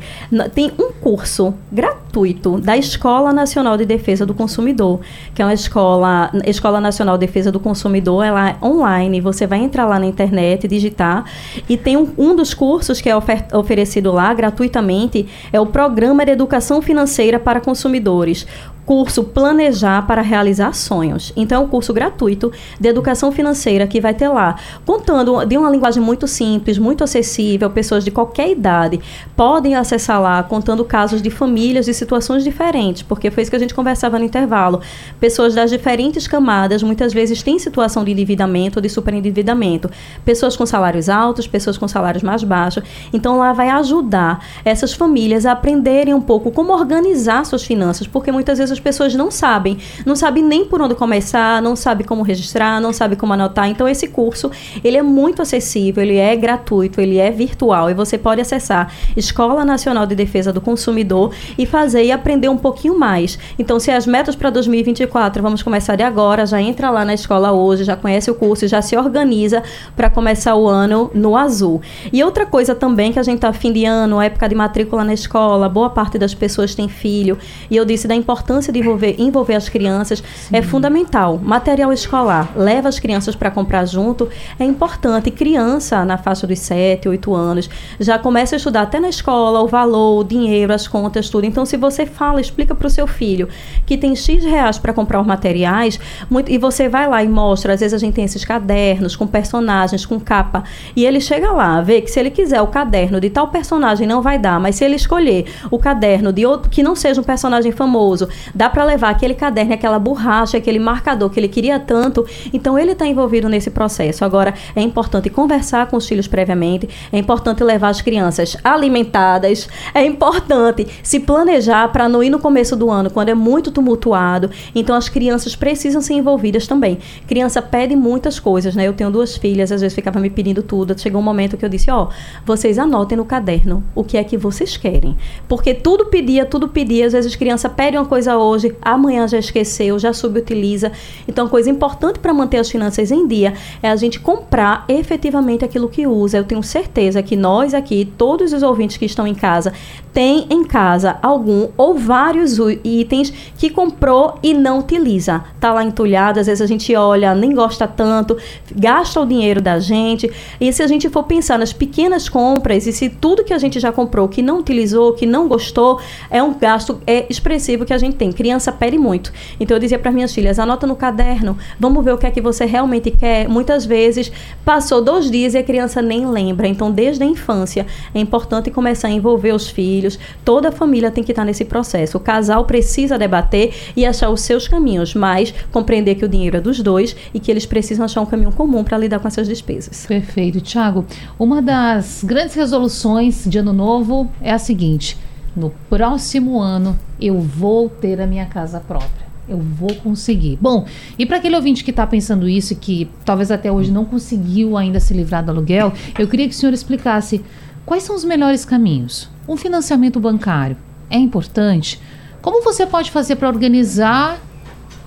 Tem um curso gratuito da Escola Nacional de Defesa do Consumidor, que é uma escola, Escola Nacional de Defesa do Consumidor, ela é online online, você vai entrar lá na internet, digitar, e tem um, um dos cursos que é ofer oferecido lá gratuitamente, é o Programa de Educação Financeira para Consumidores curso Planejar para Realizar Sonhos. Então, é um curso gratuito de educação financeira que vai ter lá, contando de uma linguagem muito simples, muito acessível, pessoas de qualquer idade podem acessar lá, contando casos de famílias e situações diferentes, porque foi isso que a gente conversava no intervalo. Pessoas das diferentes camadas, muitas vezes têm situação de endividamento ou de superendividamento. Pessoas com salários altos, pessoas com salários mais baixos. Então, lá vai ajudar essas famílias a aprenderem um pouco como organizar suas finanças, porque muitas vezes as pessoas não sabem. Não sabem nem por onde começar, não sabem como registrar, não sabem como anotar. Então, esse curso, ele é muito acessível, ele é gratuito, ele é virtual e você pode acessar Escola Nacional de Defesa do Consumidor e fazer e aprender um pouquinho mais. Então, se as metas para 2024, vamos começar de agora, já entra lá na escola hoje, já conhece o curso, já se organiza para começar o ano no azul. E outra coisa também que a gente está fim de ano, época de matrícula na escola, boa parte das pessoas tem filho, e eu disse da importância importância de envolver, envolver as crianças é Sim. é fundamental. Material escolar, leva as crianças para comprar junto, é importante. Criança na faixa dos 7, 8 anos, já começa a estudar até na escola o valor, o dinheiro, as contas, tudo. Então, se você fala, explica para o seu filho que tem X reais para comprar os materiais, muito, e você vai lá e mostra, às vezes a gente tem esses cadernos com personagens, com capa, e ele chega lá, vê que se ele quiser o caderno de tal personagem não vai dar, mas se ele escolher o caderno de outro que não seja um personagem famoso, dá para levar aquele caderno, aquela borracha, aquele marcador que ele queria tanto, então ele está envolvido nesse processo. Agora, é importante conversar com os filhos previamente, é importante levar as crianças alimentadas, é importante se planejar para não ir no começo do ano, quando é muito tumultuado. Então, as crianças precisam ser envolvidas também. Criança pede muitas coisas, né? Eu tenho duas filhas, às vezes ficava me pedindo tudo. Chegou um momento que eu disse: Ó, oh, vocês anotem no caderno o que é que vocês querem. Porque tudo pedia, tudo pedia. Às vezes, criança pede uma coisa hoje, amanhã já esqueceu, já subutiliza. Então, coisa importante para manter as finanças em dia é a gente comprar efetivamente aquilo que usa. Eu tenho certeza que nós aqui, todos os ouvintes que estão em casa, têm em casa algum ou vários itens que comprou e não utiliza. Tá lá entulhado, às vezes a gente olha, nem gosta tanto, gasta o dinheiro da gente. E se a gente for pensar nas pequenas compras e se tudo que a gente já comprou, que não utilizou, que não gostou, é um gasto é expressivo que a gente tem. Criança pede muito. Então eu dizia para minhas filhas, anota no caderno, vamos ver o que é que você realmente quer. Muitas vezes passou dois dias e a criança nem lembra. Então desde a infância é importante começar a envolver os filhos. Toda a família tem que estar nesse processo. O casal precisa debater e achar os seus caminhos, mas compreender que o dinheiro é dos dois e que eles precisam achar um caminho comum para lidar com essas despesas. Perfeito. Tiago, uma das grandes resoluções de ano novo é a seguinte: no próximo ano eu vou ter a minha casa própria. Eu vou conseguir. Bom, e para aquele ouvinte que está pensando isso e que talvez até hoje não conseguiu ainda se livrar do aluguel, eu queria que o senhor explicasse quais são os melhores caminhos. Um financiamento bancário é importante? Como você pode fazer para organizar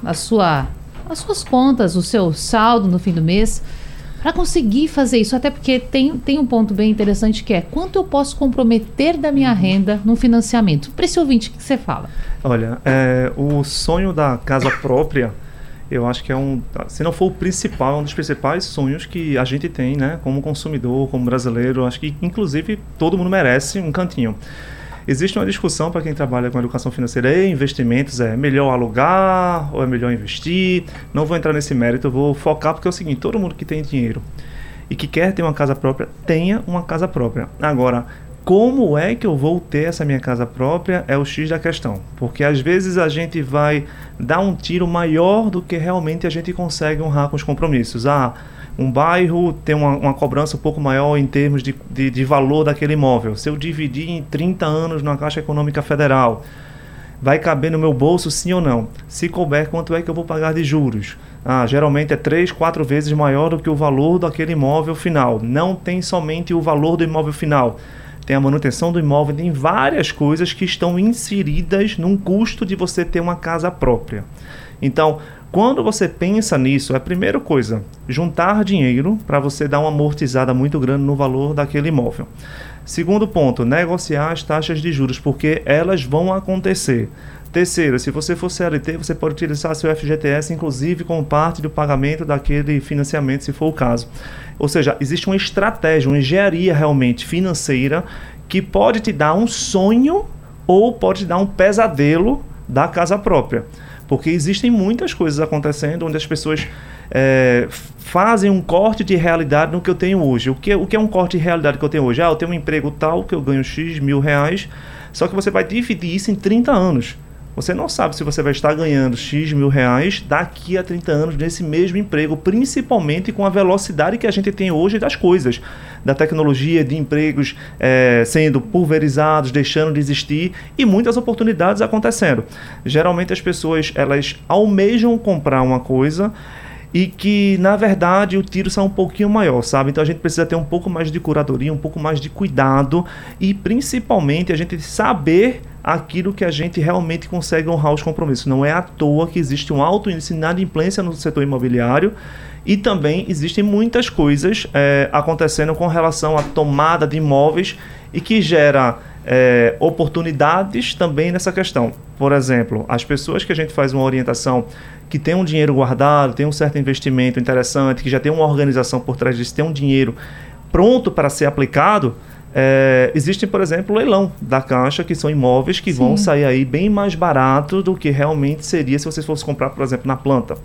a sua, as suas contas, o seu saldo no fim do mês? Para conseguir fazer isso, até porque tem, tem um ponto bem interessante que é quanto eu posso comprometer da minha renda no financiamento. Para esse ouvinte, o que você fala? Olha, é, o sonho da casa própria, eu acho que é um, se não for o principal, é um dos principais sonhos que a gente tem, né, como consumidor, como brasileiro. Acho que, inclusive, todo mundo merece um cantinho. Existe uma discussão para quem trabalha com educação financeira e investimentos, é melhor alugar ou é melhor investir? Não vou entrar nesse mérito, vou focar porque é o seguinte, todo mundo que tem dinheiro e que quer ter uma casa própria, tenha uma casa própria. Agora, como é que eu vou ter essa minha casa própria é o X da questão. Porque às vezes a gente vai dar um tiro maior do que realmente a gente consegue honrar com os compromissos. Ah, um bairro tem uma, uma, cobrança um pouco maior em termos de, de, de, valor daquele imóvel. Se eu dividir em 30 anos na Caixa Econômica Federal, vai caber no meu bolso sim ou não? Se couber, quanto é que eu vou pagar de juros? Ah, geralmente é 3, 4 vezes maior do que o valor daquele imóvel final. Não tem somente o valor do imóvel final. Tem a manutenção do imóvel, tem várias coisas que estão inseridas num custo de você ter uma casa própria. Então, quando você pensa nisso, é a primeira coisa, juntar dinheiro para você dar uma amortizada muito grande no valor daquele imóvel. Segundo ponto, negociar as taxas de juros, porque elas vão acontecer. Terceiro, se você for CLT, você pode utilizar seu FGTS, inclusive, como parte do pagamento daquele financiamento, se for o caso. Ou seja, existe uma estratégia, uma engenharia realmente financeira que pode te dar um sonho ou pode te dar um pesadelo da casa própria. Porque existem muitas coisas acontecendo onde as pessoas é, fazem um corte de realidade no que eu tenho hoje. O que, o que é um corte de realidade que eu tenho hoje? Ah, eu tenho um emprego tal que eu ganho X mil reais, só que você vai dividir isso em 30 anos. Você não sabe se você vai estar ganhando X mil reais daqui a 30 anos nesse mesmo emprego, principalmente com a velocidade que a gente tem hoje das coisas, da tecnologia, de empregos é, sendo pulverizados, deixando de existir e muitas oportunidades acontecendo. Geralmente as pessoas elas almejam comprar uma coisa e que na verdade o tiro sai um pouquinho maior, sabe? Então a gente precisa ter um pouco mais de curadoria, um pouco mais de cuidado e principalmente a gente saber aquilo que a gente realmente consegue honrar os compromissos. Não é à toa que existe um alto índice de inadimplência no setor imobiliário e também existem muitas coisas é, acontecendo com relação à tomada de imóveis e que gera é, oportunidades também nessa questão. por exemplo, as pessoas que a gente faz uma orientação que tem um dinheiro guardado, tem um certo investimento interessante, que já tem uma organização por trás disso, tem um dinheiro pronto para ser aplicado, é, existe, por exemplo, o leilão da Caixa, que são imóveis que Sim. vão sair aí bem mais barato do que realmente seria se você fosse comprar, por exemplo, na planta.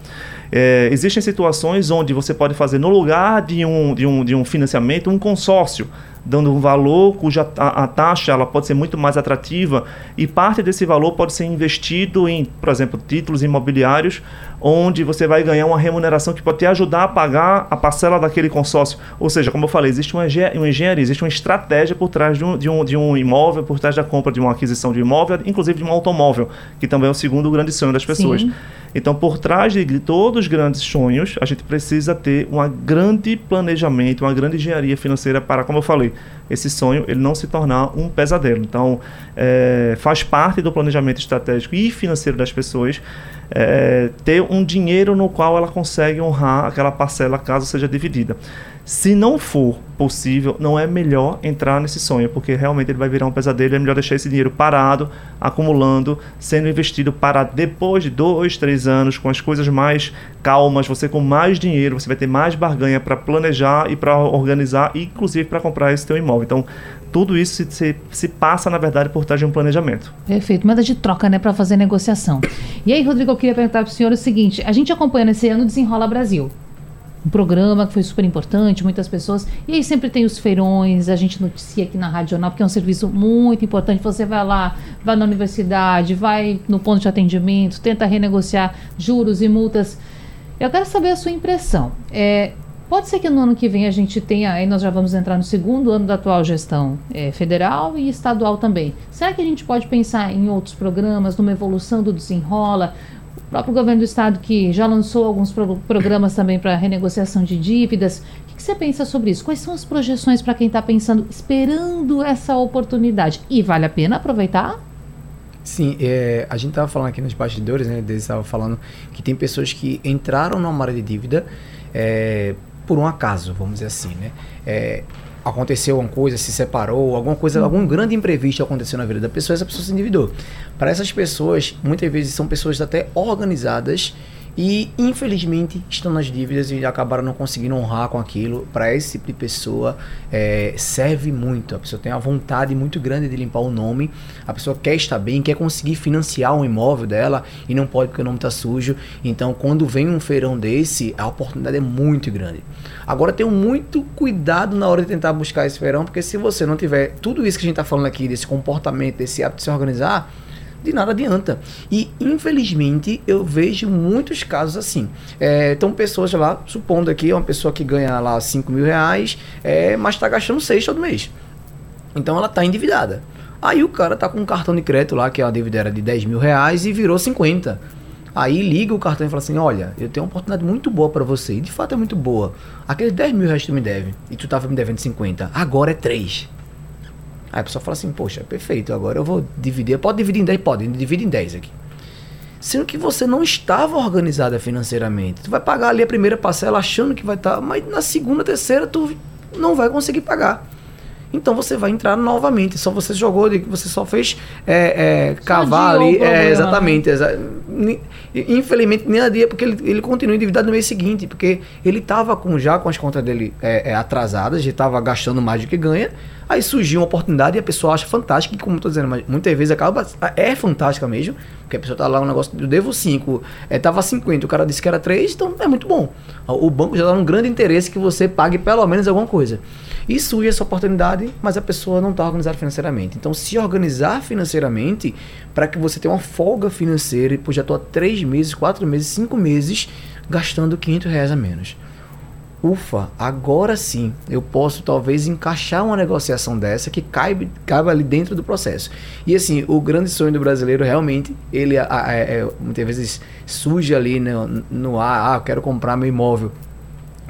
É, existem situações onde você pode fazer, no lugar de um, de um, de um financiamento, um consórcio dando um valor cuja a, a, taxa ela pode ser muito mais atrativa e parte desse valor pode ser investido em, por exemplo, títulos imobiliários, onde você vai ganhar uma remuneração que pode te ajudar a pagar a parcela daquele consórcio. Ou seja, como eu falei, existe uma, uma engenharia, existe uma estratégia por trás de um, de, um, de um imóvel, por trás da compra de uma aquisição de imóvel, inclusive de um automóvel, que também é o segundo grande sonho das pessoas. Sim. Então, por trás de, todos os grandes sonhos, a gente precisa ter um grande planejamento, uma grande engenharia financeira para, como eu falei, esse sonho ele não se tornar um pesadelo. Então, é, faz parte do planejamento estratégico e financeiro das pessoas é, ter um dinheiro no qual ela consegue honrar aquela parcela caso seja dividida. Se não for possível, não é melhor entrar nesse sonho, porque realmente ele vai virar um pesadelo. É melhor deixar esse dinheiro parado, acumulando, sendo investido para depois de dois, três anos, com as coisas mais calmas, você com mais dinheiro, você vai ter mais barganha para planejar e para organizar, inclusive para comprar esse teu imóvel. Então, tudo isso se, se, se, passa, na verdade, por trás de um planejamento. Perfeito. Manda de troca, né, para fazer negociação. E aí, Rodrigo, eu queria perguntar para o senhor o seguinte: a gente acompanha nesse ano Desenrola Brasil um programa que foi super importante, muitas pessoas. E aí sempre tem os feirões, a gente noticia aqui na Rádio Jornal, porque é um serviço muito importante. Você vai lá, vai na universidade, vai no ponto de atendimento, tenta renegociar juros e multas. Eu quero saber a sua impressão. É, pode ser que no ano que vem a gente tenha, aí nós já vamos entrar no segundo ano da atual gestão é, federal e estadual também. Será que a gente pode pensar em outros programas, numa evolução do desenrola? O próprio governo do estado que já lançou alguns pro programas também para renegociação de dívidas. O que, que, você pensa sobre isso? Quais são as projeções para quem está pensando, esperando essa oportunidade? E vale a pena aproveitar? Sim, é, a gente estava falando aqui nos bastidores, né? Eles estavam falando que tem pessoas que entraram numa área de dívida é, por um acaso, vamos dizer assim, né? É, aconteceu alguma coisa, se separou, alguma coisa, algum grande imprevisto aconteceu na vida da pessoa, essa pessoa se endividou. Para essas pessoas, muitas vezes são pessoas até organizadas e infelizmente estão nas dívidas e acabaram não conseguindo honrar com aquilo. Para esse tipo de pessoa é, serve muito. A pessoa tem a vontade muito grande de limpar o nome. A pessoa quer estar bem, quer conseguir financiar um imóvel dela e não pode porque o nome está sujo. Então, quando vem um feirão desse, a oportunidade é muito grande. Agora, tenha muito cuidado na hora de tentar buscar esse feirão, porque se você não tiver tudo isso que a gente está falando aqui, desse comportamento, desse hábito de se organizar de nada adianta. E infelizmente eu vejo muitos casos assim. É, então, pessoas lá, supondo aqui, uma pessoa que ganha lá 5 mil reais, é, mas está gastando 6 todo mês. Então ela está endividada. Aí o cara tá com um cartão de crédito lá, que a dívida era de 10 mil reais e virou 50. Aí liga o cartão e fala assim: Olha, eu tenho uma oportunidade muito boa para você. E de fato é muito boa. Aqueles 10 mil reais que tu me deve e tu tava me devendo 50, agora é 3. Aí a pessoa fala assim, poxa, perfeito, agora eu vou dividir. Pode dividir em 10? Pode, divide em 10 aqui. Sendo que você não estava organizada financeiramente. Tu vai pagar ali a primeira parcela achando que vai estar, tá, mas na segunda, terceira tu não vai conseguir pagar. Então você vai entrar novamente. Só você jogou, você só fez é, é, cavar ali. É, exatamente. Exa Infelizmente, nem a dia, porque ele, ele continua endividado no mês seguinte, porque ele estava com, já com as contas dele é, é, atrasadas, já estava gastando mais do que ganha. Aí surgiu uma oportunidade e a pessoa acha fantástica, e como estou dizendo, mas muitas vezes acaba. É fantástica mesmo, porque a pessoa está lá um negócio, eu devo 5, é, tava 50, o cara disse que era 3, então é muito bom. O banco já dá um grande interesse que você pague pelo menos alguma coisa. E surge essa oportunidade, mas a pessoa não está organizada financeiramente. Então, se organizar financeiramente para que você tenha uma folga financeira, e pô, já estou há 3 meses, 4 meses, 5 meses gastando 500 reais a menos. Ufa, agora sim eu posso talvez encaixar uma negociação dessa que caiba, caiba ali dentro do processo. E assim, o grande sonho do brasileiro realmente, ele é, é, muitas vezes surge ali no, no ar, ah, eu quero comprar meu imóvel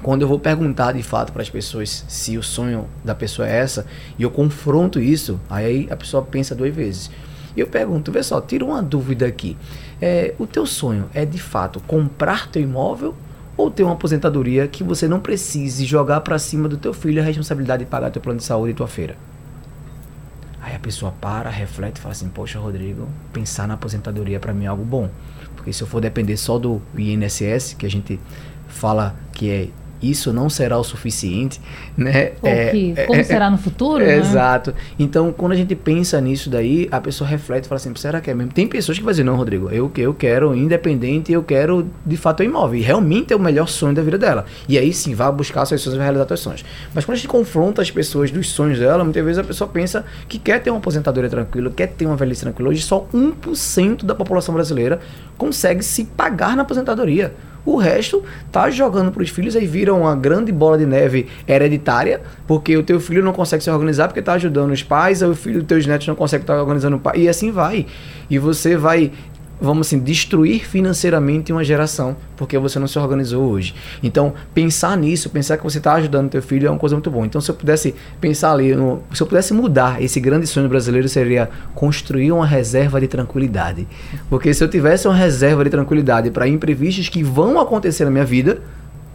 quando eu vou perguntar de fato para as pessoas se o sonho da pessoa é essa e eu confronto isso, aí a pessoa pensa duas vezes. Eu pergunto, vê só, tira uma dúvida aqui. É, o teu sonho é de fato comprar teu imóvel ou ter uma aposentadoria que você não precise jogar para cima do teu filho a responsabilidade de pagar teu plano de saúde e tua feira? Aí a pessoa para, reflete e fala assim: Poxa, Rodrigo, pensar na aposentadoria para mim é algo bom. Porque se eu for depender só do INSS, que a gente fala que é isso não será o suficiente, né? É, que, como é, será no futuro? É, né? Exato. Então, quando a gente pensa nisso daí, a pessoa reflete e fala assim, será que é mesmo? Tem pessoas que vão dizer, não, Rodrigo, eu, eu quero independente, eu quero de fato imóvel. E realmente é o melhor sonho da vida dela. E aí sim, vai buscar suas sonhos e vai realizar suas sonhos. Mas quando a gente confronta as pessoas dos sonhos dela, muitas vezes a pessoa pensa que quer ter uma aposentadoria tranquila, quer ter uma velhice tranquila. Hoje só 1% da população brasileira consegue se pagar na aposentadoria. O resto tá jogando para os filhos aí vira uma grande bola de neve hereditária, porque o teu filho não consegue se organizar porque tá ajudando os pais, aí o filho dos teus netos não consegue estar tá organizando o pai, e assim vai. E você vai vamos assim, destruir financeiramente uma geração, porque você não se organizou hoje. Então, pensar nisso, pensar que você está ajudando teu filho é uma coisa muito boa. Então, se eu pudesse pensar ali, no, se eu pudesse mudar esse grande sonho brasileiro, seria construir uma reserva de tranquilidade. Porque se eu tivesse uma reserva de tranquilidade para imprevistos que vão acontecer na minha vida,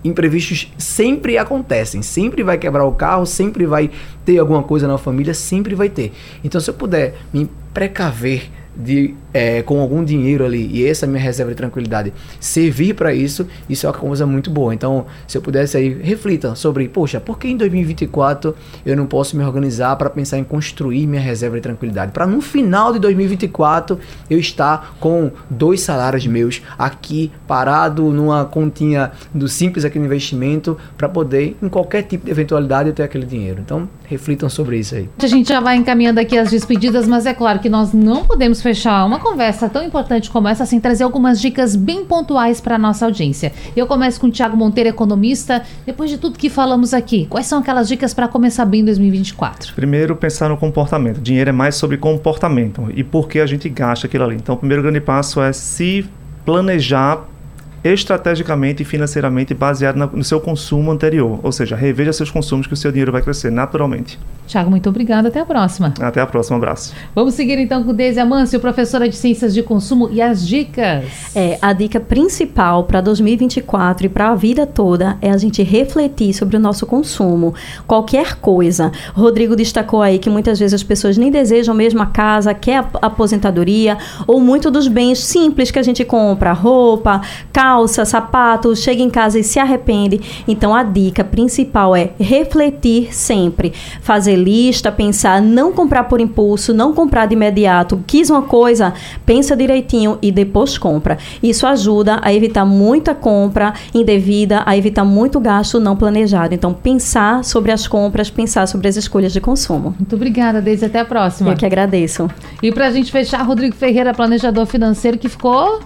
imprevistos sempre acontecem, sempre vai quebrar o carro, sempre vai ter alguma coisa na família, sempre vai ter. Então, se eu puder me precaver de é, com algum dinheiro ali e essa minha reserva de tranquilidade servir para isso, isso é uma coisa muito boa. Então, se eu pudesse aí, reflita sobre, poxa, por que em 2024 eu não posso me organizar para pensar em construir minha reserva de tranquilidade? Para no final de 2024 eu estar com dois salários meus aqui parado numa continha do simples aqui no investimento para poder, em qualquer tipo de eventualidade, eu ter aquele dinheiro. Então, reflitam sobre isso aí. A gente já vai encaminhando aqui as despedidas, mas é claro que nós não podemos fechar uma conversa tão importante como essa sem trazer algumas dicas bem pontuais para nossa audiência. Eu começo com o Tiago Monteiro, economista. Depois de tudo que falamos aqui, quais são aquelas dicas para começar bem em 2024? Primeiro, pensar no comportamento. Dinheiro é mais sobre comportamento e por que a gente gasta aquilo ali. Então, o primeiro grande passo é se planejar estrategicamente e financeiramente baseado no seu consumo anterior. Ou seja, reveja seus consumos que o seu dinheiro vai crescer naturalmente. Tiago, muito obrigada. Até a próxima. Até a próxima. Um abraço. Vamos seguir então com Deise Amâncio, professora de Ciências de Consumo e as dicas. É, a dica principal para 2024 e para a vida toda é a gente refletir sobre o nosso consumo. Qualquer coisa. Rodrigo destacou aí que muitas vezes as pessoas nem desejam mesmo a casa, quer a aposentadoria, ou muito dos bens simples que a gente compra, roupa, calça, sapato, chega em casa e se arrepende. Então a dica principal é refletir sempre, fazer lista, pensar, não comprar por impulso, não comprar de imediato. Quis uma coisa, pensa direitinho e depois compra. Isso ajuda a evitar muita compra indevida, a evitar muito gasto não planejado. Então, pensar sobre as compras, pensar sobre as escolhas de consumo. Muito obrigada, Deise. Até a próxima. Eu que agradeço. E para a gente fechar, Rodrigo Ferreira, planejador financeiro, que ficou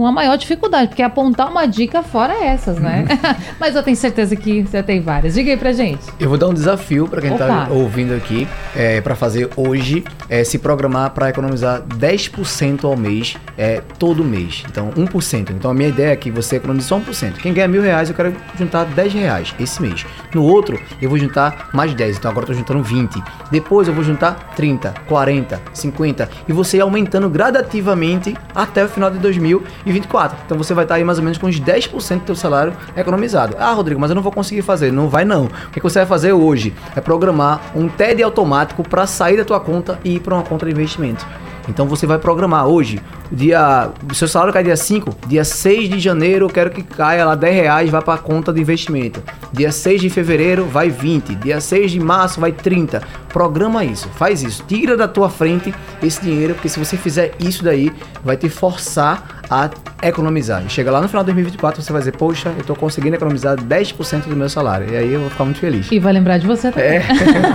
uma maior dificuldade, porque apontar uma dica fora essas, né? Uhum. Mas eu tenho certeza que você tem várias. Diga aí pra gente. Eu vou dar um desafio para quem tá Opa. tá ouvindo aqui, é, para fazer hoje, é se programar para economizar 10% ao mês, é, todo mês. Então, 1%. Então, a minha ideia é que você economize só 1%. Quem ganha mil reais, eu quero juntar 10 reais esse mês. No outro, eu vou juntar mais 10. Então, agora eu tô juntando 20. Depois, eu vou juntar 30, 40, 50. E você aumentando gradativamente até o final de 2000 e 24. Então você vai estar aí mais ou menos com uns 10% do teu salário economizado. Ah, Rodrigo, mas eu não vou conseguir fazer. Não vai não. O que você vai fazer hoje é programar um TED automático para sair da tua conta e ir para uma conta de investimento. Então você vai programar hoje, dia, seu salário cai dia 5, dia 6 de janeiro eu quero que caia lá 10 reais, vai para a conta de investimento. Dia 6 de fevereiro vai 20, dia 6 de março vai 30. Programa isso, faz isso, tira da tua frente esse dinheiro, porque se você fizer isso daí, vai te forçar a economizar. E chega lá no final de 2024, você vai dizer, poxa, eu estou conseguindo economizar 10% do meu salário. E aí eu vou ficar muito feliz. E vai lembrar de você também. É.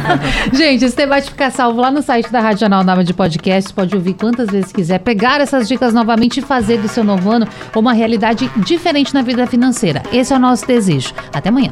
Gente, esse debate fica salvo lá no site da Rádio Jornal Nova de Podcast. Pode ouvir quantas vezes quiser, pegar essas dicas novamente e fazer do seu novo ano uma realidade diferente na vida financeira. Esse é o nosso desejo. Até amanhã.